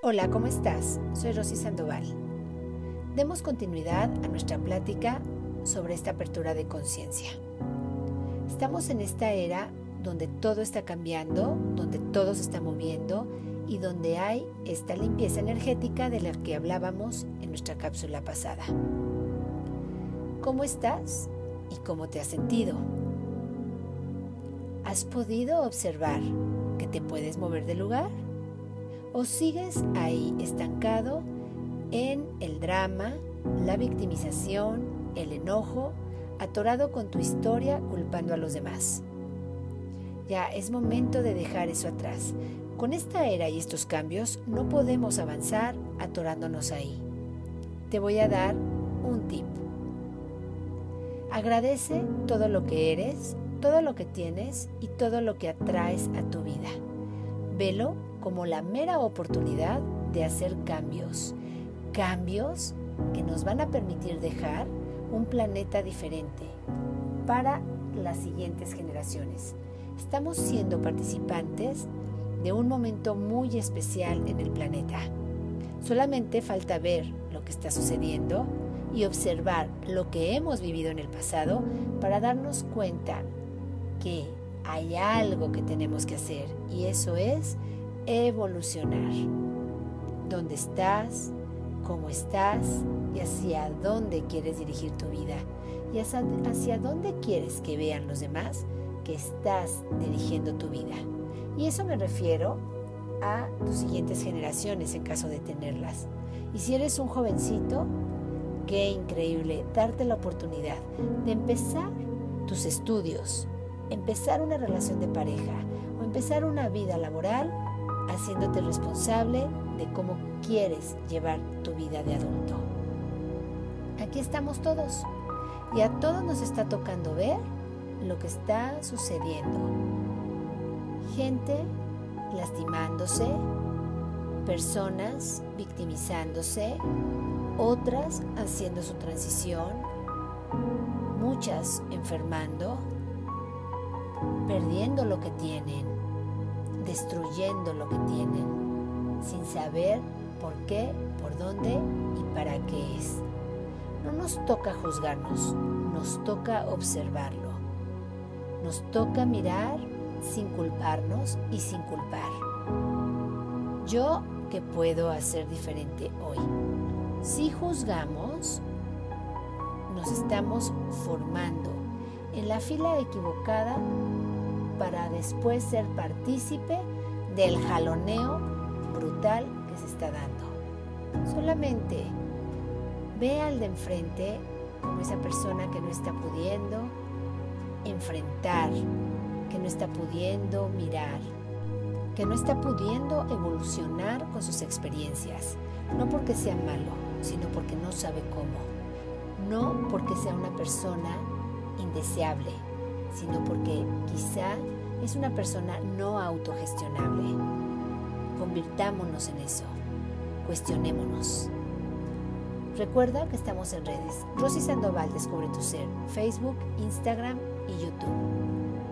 Hola, ¿cómo estás? Soy Rosy Sandoval. Demos continuidad a nuestra plática sobre esta apertura de conciencia. Estamos en esta era donde todo está cambiando, donde todo se está moviendo y donde hay esta limpieza energética de la que hablábamos en nuestra cápsula pasada. ¿Cómo estás y cómo te has sentido? ¿Has podido observar que te puedes mover de lugar? ¿O sigues ahí estancado en el drama, la victimización, el enojo, atorado con tu historia culpando a los demás? Ya es momento de dejar eso atrás. Con esta era y estos cambios no podemos avanzar atorándonos ahí. Te voy a dar un tip. Agradece todo lo que eres, todo lo que tienes y todo lo que atraes a tu vida. Velo como la mera oportunidad de hacer cambios. Cambios que nos van a permitir dejar un planeta diferente para las siguientes generaciones. Estamos siendo participantes de un momento muy especial en el planeta. Solamente falta ver lo que está sucediendo y observar lo que hemos vivido en el pasado para darnos cuenta que hay algo que tenemos que hacer y eso es evolucionar. ¿Dónde estás? ¿Cómo estás? Y hacia dónde quieres dirigir tu vida. Y hacia, hacia dónde quieres que vean los demás que estás dirigiendo tu vida. Y eso me refiero a tus siguientes generaciones en caso de tenerlas. Y si eres un jovencito, qué increíble darte la oportunidad de empezar tus estudios, empezar una relación de pareja o empezar una vida laboral haciéndote responsable de cómo quieres llevar tu vida de adulto. Aquí estamos todos y a todos nos está tocando ver lo que está sucediendo. Gente lastimándose, personas victimizándose, otras haciendo su transición, muchas enfermando, perdiendo lo que tienen destruyendo lo que tienen, sin saber por qué, por dónde y para qué es. No nos toca juzgarnos, nos toca observarlo. Nos toca mirar sin culparnos y sin culpar. Yo, ¿qué puedo hacer diferente hoy? Si juzgamos, nos estamos formando en la fila equivocada para después ser partícipe del jaloneo brutal que se está dando. Solamente ve al de enfrente como esa persona que no está pudiendo enfrentar, que no está pudiendo mirar, que no está pudiendo evolucionar con sus experiencias, no porque sea malo, sino porque no sabe cómo, no porque sea una persona indeseable, sino porque quizá es una persona no autogestionable. Convirtámonos en eso. Cuestionémonos. Recuerda que estamos en redes. Rosy Sandoval Descubre tu Ser, Facebook, Instagram y YouTube.